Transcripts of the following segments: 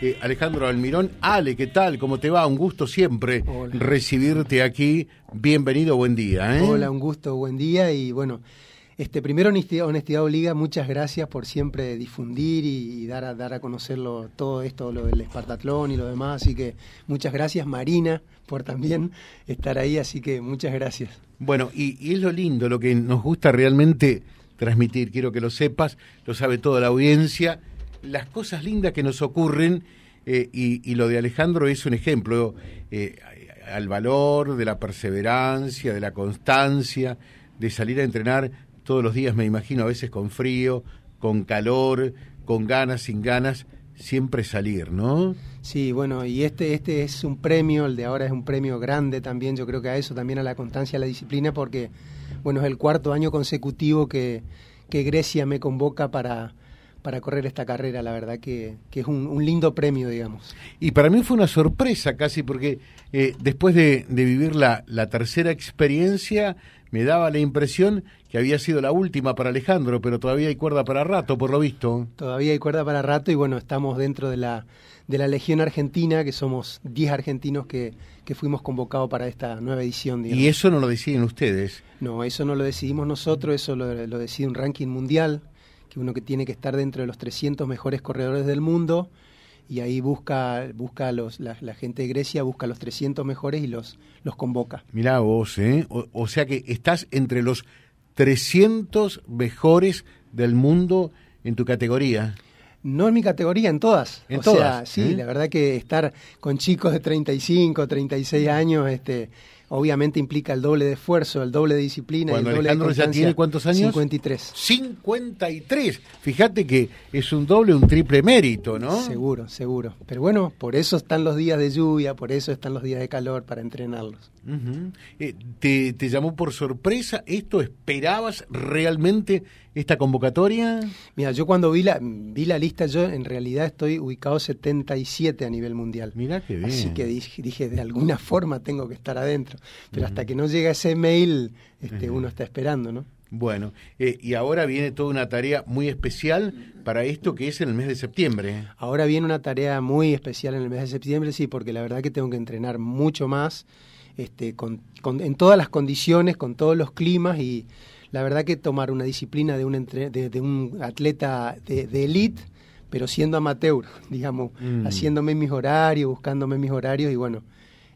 eh, Alejandro Almirón. Ale, ¿qué tal? ¿Cómo te va? Un gusto siempre recibirte aquí. Bienvenido, buen día. ¿eh? Hola, un gusto, buen día. Y bueno, este, primero Honestidad, Honestidad Obliga, muchas gracias por siempre difundir y, dar, a, dar a conocerlo todo esto, lo del Espartatlón y lo demás. Así que muchas gracias, Marina, por también estar ahí. Así que muchas gracias. Bueno, y, y es lo lindo, lo que nos gusta realmente transmitir, quiero que lo sepas, lo sabe toda la audiencia las cosas lindas que nos ocurren eh, y, lo de Alejandro es un ejemplo eh, al valor de la perseverancia, de la constancia, de salir a entrenar todos los días, me imagino, a veces con frío, con calor, con ganas, sin ganas, siempre salir, ¿no? Sí, bueno, y este, este es un premio, el de ahora es un premio grande también, yo creo que a eso, también a la constancia, a la disciplina, porque, bueno, es el cuarto año consecutivo que, que Grecia me convoca para, para correr esta carrera, la verdad que, es un, lindo premio, digamos. Y para mí fue una sorpresa casi, porque eh, después de, vivir la, tercera experiencia, me daba la impresión que había sido la última para Alejandro, pero todavía hay cuerda para rato, por lo visto. Todavía hay cuerda para rato y bueno, estamos dentro de la, de la Legión Argentina, que somos 10 argentinos que, que fuimos convocados para esta nueva edición. ¿Y eso no lo deciden ustedes? No, eso no lo decidimos nosotros, eso lo, lo decide un ranking mundial que uno que tiene que estar dentro de los 300 mejores corredores del mundo y ahí busca, busca los, la, gente de Grecia busca los 300 mejores y los, los convoca. Mirá vos, ¿eh? O, sea que estás entre los 300 mejores del mundo en tu categoría. No en mi categoría, en todas. En todas. sí, ¿eh? la verdad que estar con chicos de 35, 36 años, este, obviamente implica el doble de esfuerzo, el doble de disciplina. Cuando el doble Alejandro ya tiene cuántos años? 53. 53. Fíjate que es un doble, un triple mérito, ¿no? Seguro, seguro. Pero bueno, por eso están los días de lluvia, por eso están los días de calor para entrenarlos. Eh, ¿te, ¿Te llamó por sorpresa esto? ¿Esperabas realmente esta convocatoria? Mira, yo cuando vi la, vi la lista, yo en realidad estoy ubicado 77 a nivel mundial. Mira qué bien. Así que dije, de alguna forma tengo que estar adentro. Pero hasta que no llega ese mail, este, uno está esperando, ¿no? Bueno, eh, y ahora viene toda una tarea muy especial para esto que es en el mes de septiembre. Ahora viene una tarea muy especial en el mes de septiembre, sí, porque la verdad que tengo que entrenar mucho más, este, con, en todas las condiciones, con todos los climas y la verdad que tomar una disciplina de un, entre, de, un atleta de, de elite, pero siendo amateur, digamos, mm. haciéndome mis horarios, buscándome mis horarios y bueno,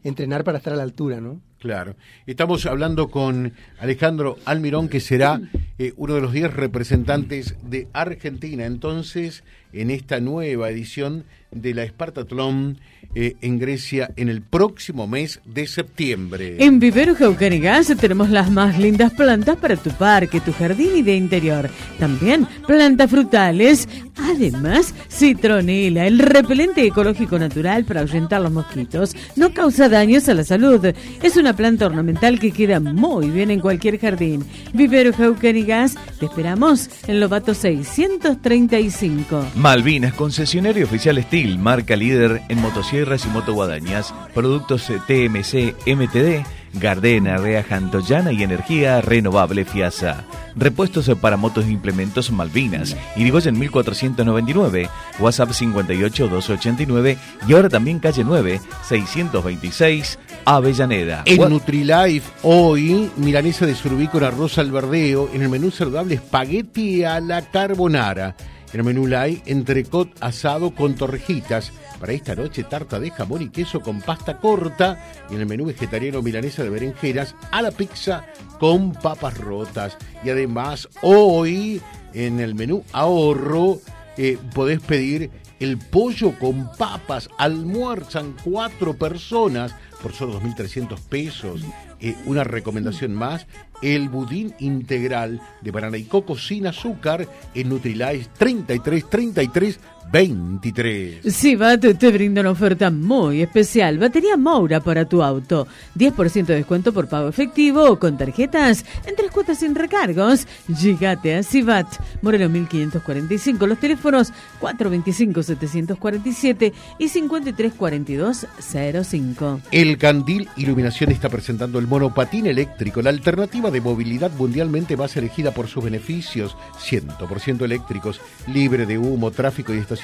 entrenar para estar a la altura, ¿no? Claro. Estamos hablando con Alejandro Almirón, que será eh, uno de los 10 representantes de Argentina, entonces, en esta nueva edición de la Espartatlón eh, en Grecia en el próximo mes de septiembre. En Vivero Jaucanigas tenemos las más lindas plantas para tu parque, tu jardín y de interior. También plantas frutales. Además, citronela, el repelente ecológico natural para ahuyentar los mosquitos, no causa daños a la salud. Es una planta ornamental que queda muy bien en cualquier jardín. Vivero Jaucanigas, te esperamos en Lobato 635. Malvinas, concesionario oficial Steel, marca líder en motosierra y motoguadañas, productos TMC MTD, Gardena, Rea Jantoyana y energía renovable Fiasa. Repuestos para motos e implementos Malvinas, Irigoyen 1499, WhatsApp 58289 y ahora también calle 9, 626, Avellaneda. En Nutrilite, hoy, milanesa de surubí con arroz al verdeo, en el menú saludable espagueti a la carbonara. En el menú light, entrecot asado con torrejitas para esta noche, tarta de jamón y queso con pasta corta y en el menú vegetariano milanesa de berenjenas a la pizza con papas rotas. Y además, hoy en el menú ahorro eh, podés pedir el pollo con papas. Almuerzan cuatro personas por solo 2.300 pesos. Eh, una recomendación más, el budín integral de banana y coco sin azúcar en Nutrilite 3333 23. Sibat te brinda una oferta muy especial. Batería Moura para tu auto. 10% de descuento por pago efectivo o con tarjetas en tres cuotas sin recargos. Llegate a Sibat. Moreno 1545. Los teléfonos 425-747 y 5342-05. El Candil Iluminación está presentando el monopatín eléctrico, la alternativa de movilidad mundialmente más elegida por sus beneficios. 100% eléctricos, libre de humo, tráfico y estacionamiento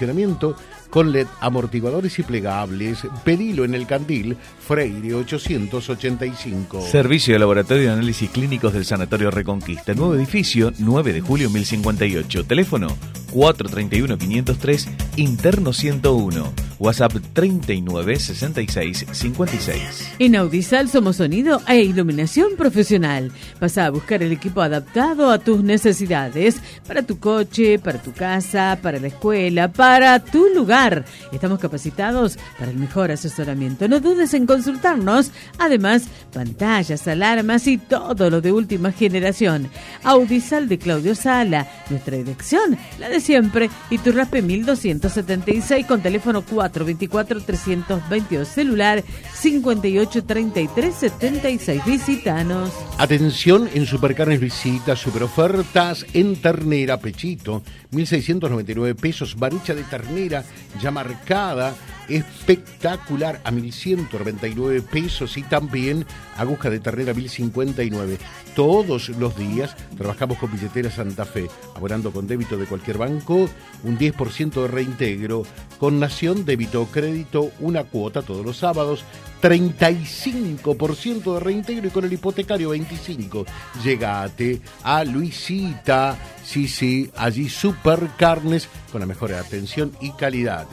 con LED, amortiguadores y plegables. Pedilo en el Candil, Freire 885. Servicio de Laboratorio de Análisis Clínicos del Sanatorio Reconquista. Nuevo edificio, 9 de julio 1058. Teléfono 431-503, interno 101. WhatsApp 39 66 56. En Audisal somos sonido e iluminación profesional. Pasa a buscar el equipo adaptado a tus necesidades para tu coche, para tu casa, para la escuela, para tu lugar. Estamos capacitados para el mejor asesoramiento. No dudes en consultarnos. Además, pantallas, alarmas y todo lo de última generación. Audisal de Claudio Sala. Nuestra dirección, la de siempre. Y tu RAPE 1276 con teléfono 424-322. Celular 583376. Visítanos. Atención en Supercarnes Visita, super ofertas en ternera, pechito, 1.699 pesos, barucha de ternera ya marcada, espectacular a 1.199 pesos y también aguja de ternera 1.059. Todos los días trabajamos con billetera Santa Fe, abonando con débito de cualquier banco, un 10% de reintegro, con Nación débito o crédito, una cuota todos los sábados, 35% de reintegro y con el hipotecario 25%. Llegate a Luisita, sí, sí, allí super carnes con la mejor atención y calidad.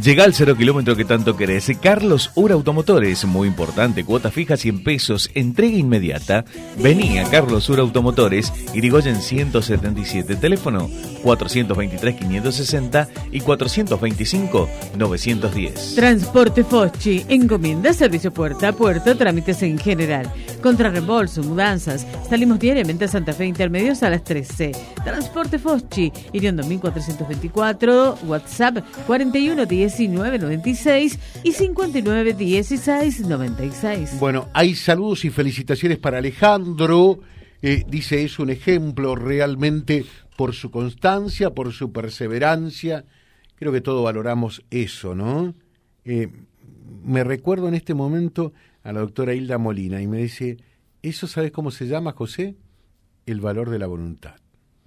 Llega al cero kilómetro que tanto querés. Carlos Ura Automotores, muy importante, cuota fija 100 pesos, entrega inmediata. Vení a Carlos Ura Automotores, Irigoyen 177, teléfono 423-560 y 425-910. Transporte Foschi, encomienda, servicio puerta a puerta, trámites en general. Contra reembolso, mudanzas. Salimos diariamente a Santa Fe Intermedios a las 13. Transporte Foschi, Iriondo 1424, WhatsApp 4110 1996 y 59 16 96. Bueno, hay saludos y felicitaciones para Alejandro. Eh, dice, es un ejemplo realmente por su constancia, por su perseverancia. Creo que todos valoramos eso, ¿no? Eh, me recuerdo en este momento a la doctora Hilda Molina y me dice, ¿eso sabes cómo se llama, José? El valor de la voluntad.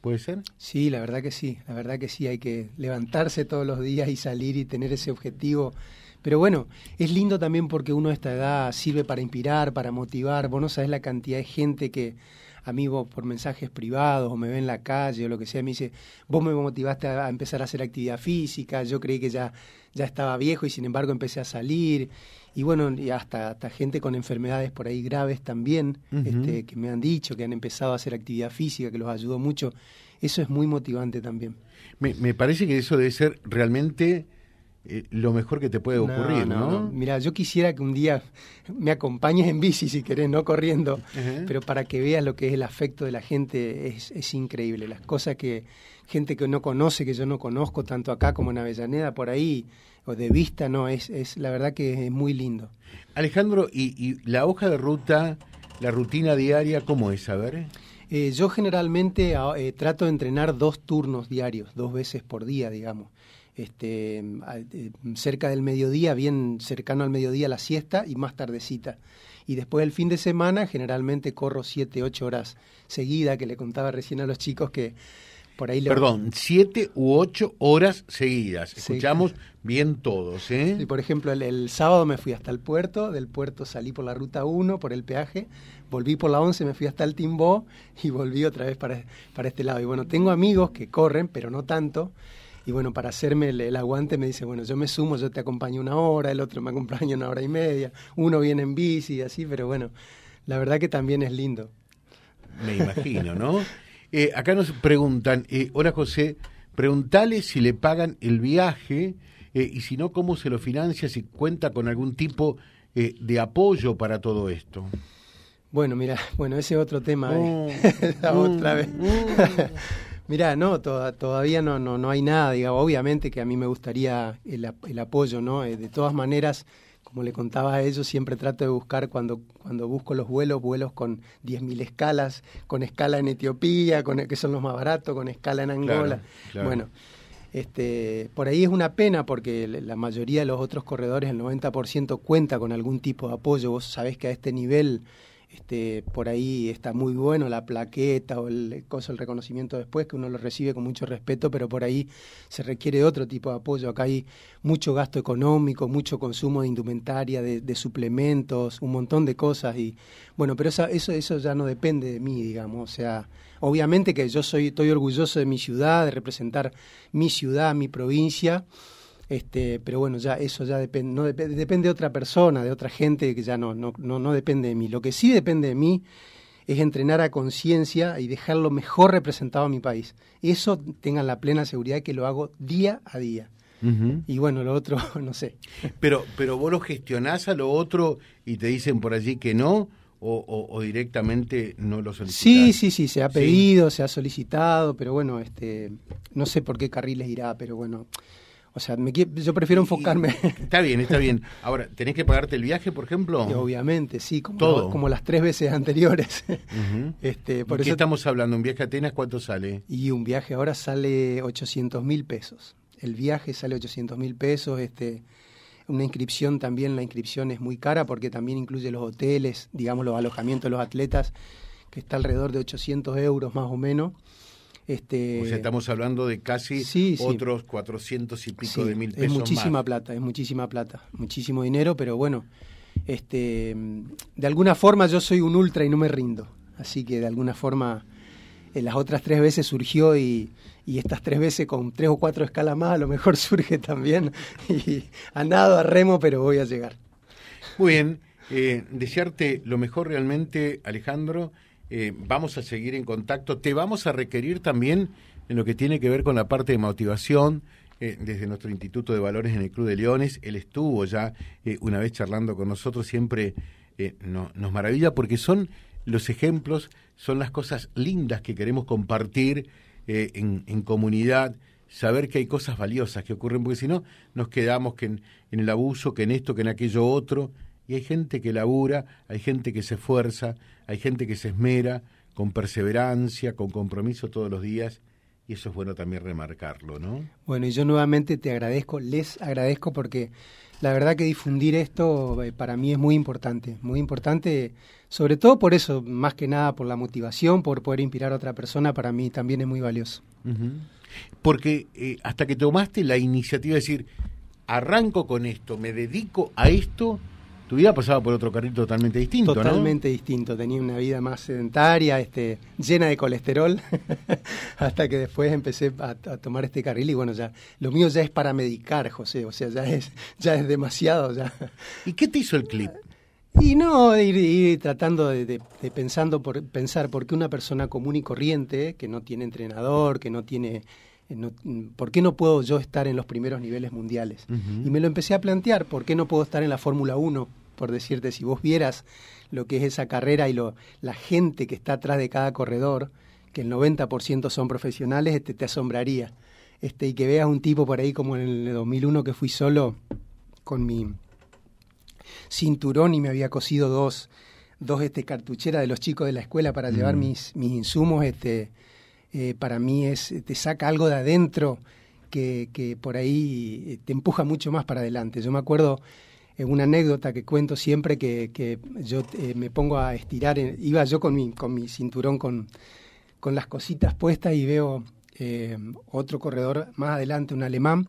¿Puede ser? Sí, la verdad que sí, la verdad que sí, hay que levantarse todos los días y salir y tener ese objetivo. Pero bueno, es lindo también porque uno a esta edad sirve para inspirar, para motivar. Vos no sabés la cantidad de gente que a mí vos por mensajes privados o me ve en la calle o lo que sea, me dice, vos me motivaste a empezar a hacer actividad física, yo creí que ya, ya estaba viejo y sin embargo empecé a salir y bueno, y hasta, hasta gente con enfermedades por ahí graves también, este, que me han dicho que han empezado a hacer actividad física, que los ayudó mucho. Eso es muy motivante también. Me, me parece que eso debe ser realmente eh, lo mejor que te puede ocurrir, ¿no? Mira, yo quisiera que un día me acompañes en bici, si querés, no corriendo, pero para que veas lo que es el afecto de la gente, es, es increíble. Las cosas que gente que no conoce, que yo no conozco, tanto acá como en Avellaneda, por ahí, o de vista, no, es, es la verdad que es muy lindo. Alejandro, ¿y, la hoja de ruta, la rutina diaria, cómo es? A ver. Eh, yo generalmente ah, eh, trato de entrenar dos turnos diarios, dos veces por día, digamos. Este, cerca del mediodía, bien cercano al mediodía la siesta y más tardecita. Y después el fin de semana generalmente corro siete, ocho horas seguida, que le contaba recién a los chicos que Perdón, siete u ocho horas seguidas. Escuchamos bien todos, ¿eh? por ejemplo, el, sábado me fui hasta el puerto, del puerto salí por la ruta 1, por el peaje, volví por la 11, me fui hasta el Timbó y volví otra vez para, para este lado. Y bueno, tengo amigos que corren, pero no tanto. Y bueno, para hacerme el, aguante me dice, bueno, yo me sumo, yo te acompaño una hora, el otro me acompaña una hora y media, uno viene en bici y así, pero bueno, la verdad que también es lindo. Me imagino, ¿no? Eh, acá nos preguntan, eh, hola José, preguntale si le pagan el viaje eh, y si no, cómo se lo financia, si cuenta con algún tipo de apoyo para todo esto. Bueno, mira, bueno, ese otro tema, oh, otra vez. Mm, Mira, no, todavía no, no, no hay nada, digamos, obviamente que a mí me gustaría el, el apoyo, ¿no? de todas maneras, como le contaba a ellos, siempre trato de buscar cuando, cuando busco los vuelos, vuelos con 10.000 escalas, con escala en Etiopía, con, que son los más baratos, con escala en Angola. Bueno, este, por ahí es una pena porque la mayoría de los otros corredores, el 90%, cuenta con algún tipo de apoyo. Vos sabés que a este nivel este, por ahí está muy bueno la plaqueta o el, coso, el reconocimiento después, que uno lo recibe con mucho respeto, pero por ahí se requiere otro tipo de apoyo. Acá hay mucho gasto económico, mucho consumo de indumentaria, de, suplementos, un montón de cosas. Y bueno, pero eso, eso, eso ya no depende de mí, digamos. O sea, obviamente que yo soy, estoy orgulloso de mi ciudad, de representar mi ciudad, mi provincia este, pero bueno, ya eso ya depende, no depende de otra persona, de otra gente que ya no, no, no, no depende de mí. Lo que sí depende de mí es entrenar a conciencia y dejarlo mejor representado a mi país. Eso tengan la plena seguridad que lo hago día a día. Y bueno, lo otro, no sé. Pero, pero vos lo gestionás a lo otro y te dicen por allí que no, o, o, directamente no lo solicitás. Sí, sí, sí, se ha pedido, se ha solicitado, pero bueno, este, no sé por qué carriles irá, pero bueno, o sea, me, yo prefiero enfocarme. está bien, está bien. Ahora, ¿tenés que pagarte el viaje, por ejemplo? obviamente, sí, como, como las tres veces anteriores. este, por qué estamos hablando? ¿Un viaje a Atenas cuánto sale? Y un viaje ahora sale 800 mil pesos. El viaje sale 800 mil pesos. Este, una inscripción también, la inscripción es muy cara porque también incluye los hoteles, digamos, los alojamientos de los atletas, que está alrededor de 800 euros más o menos. Este, o sea, estamos hablando de casi otros 400 y pico de mil pesos. Es muchísima plata, es muchísima plata, muchísimo dinero, pero bueno, este, de alguna forma yo soy un ultra y no me rindo. Así que de alguna forma en las otras tres veces surgió y, y, estas tres veces con tres o cuatro escalas más a lo mejor surge también. Y a nado, a remo, pero voy a llegar. Muy bien, eh, desearte lo mejor realmente, Alejandro. Eh, vamos a seguir en contacto. Te vamos a requerir también en lo que tiene que ver con la parte de motivación. Eh, desde nuestro Instituto de Valores en el Club de Leones, él estuvo ya eh, una vez charlando con nosotros, siempre nos maravilla porque son los ejemplos, son las cosas lindas que queremos compartir en, comunidad, saber que hay cosas valiosas que ocurren, porque si no nos quedamos que en, el abuso, que en esto, que en aquello otro, y hay gente que labura, hay gente que se esfuerza, hay gente que se esmera con perseverancia, con compromiso todos los días, y eso es bueno también remarcarlo, ¿no? Bueno, y yo nuevamente te agradezco, les agradezco porque la verdad que difundir esto eh, para mí es muy importante, muy importante, sobre todo por eso, más que nada por la motivación, por poder inspirar a otra persona, para mí también es muy valioso. Porque eh, hasta que tomaste la iniciativa de decir, arranco con esto, me dedico a esto, tu vida pasaba por otro carril totalmente distinto, totalmente distinto. Tenía una vida más sedentaria, este, llena de colesterol, hasta que después empecé a, tomar este carril y bueno, ya lo mío ya es para medicar, José, o sea, ya es, ya es demasiado. ya. ¿Y qué te hizo el clip? Y no, ir, tratando de, pensando por, pensar por qué una persona común y corriente, que no tiene entrenador, que no tiene eh, ¿por qué no puedo yo estar en los primeros niveles mundiales? Y me lo empecé a plantear, ¿por qué no puedo estar en la Fórmula 1? Por decirte, si vos vieras lo que es esa carrera y lo, la gente que está atrás de cada corredor, que el 90% son profesionales, este, te asombraría. Este, y que veas un tipo por ahí como en el 2001 que fui solo con mi cinturón y me había cosido dos, dos este, cartucheras de los chicos de la escuela para llevar mis, mis insumos, este, eh, para mí es, te saca algo de adentro que, que, por ahí eh, te empuja mucho más para adelante. Yo me acuerdo una anécdota que cuento siempre que, que yo eh, me pongo a estirar, iba yo con mi, con mi cinturón con, con las cositas puestas y veo otro corredor más adelante, un alemán,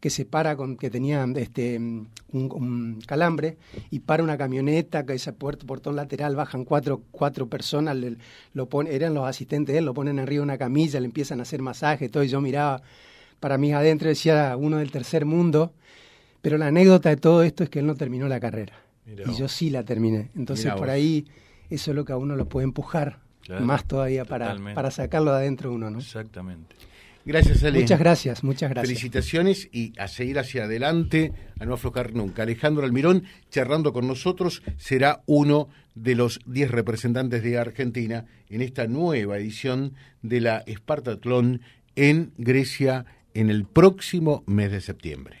que se para con que tenía este un, calambre y para una camioneta que ese puerto, portón lateral bajan cuatro, cuatro personas lo pone, eran los asistentes de él lo ponen arriba de una camilla le empiezan a hacer masaje todo y yo miraba para mí adentro decía uno del tercer mundo pero la anécdota de todo esto es que él no terminó la carrera y yo sí la terminé entonces por ahí eso es lo que a uno lo puede empujar más todavía para, para sacarlo de adentro uno no exactamente Gracias, Ale. Muchas gracias, muchas gracias. Felicitaciones y a seguir hacia adelante, a no aflojar nunca. Alejandro Almirón, charlando con nosotros, será uno de los 10 representantes de Argentina en esta nueva edición de la Espartatlón en Grecia en el próximo mes de septiembre.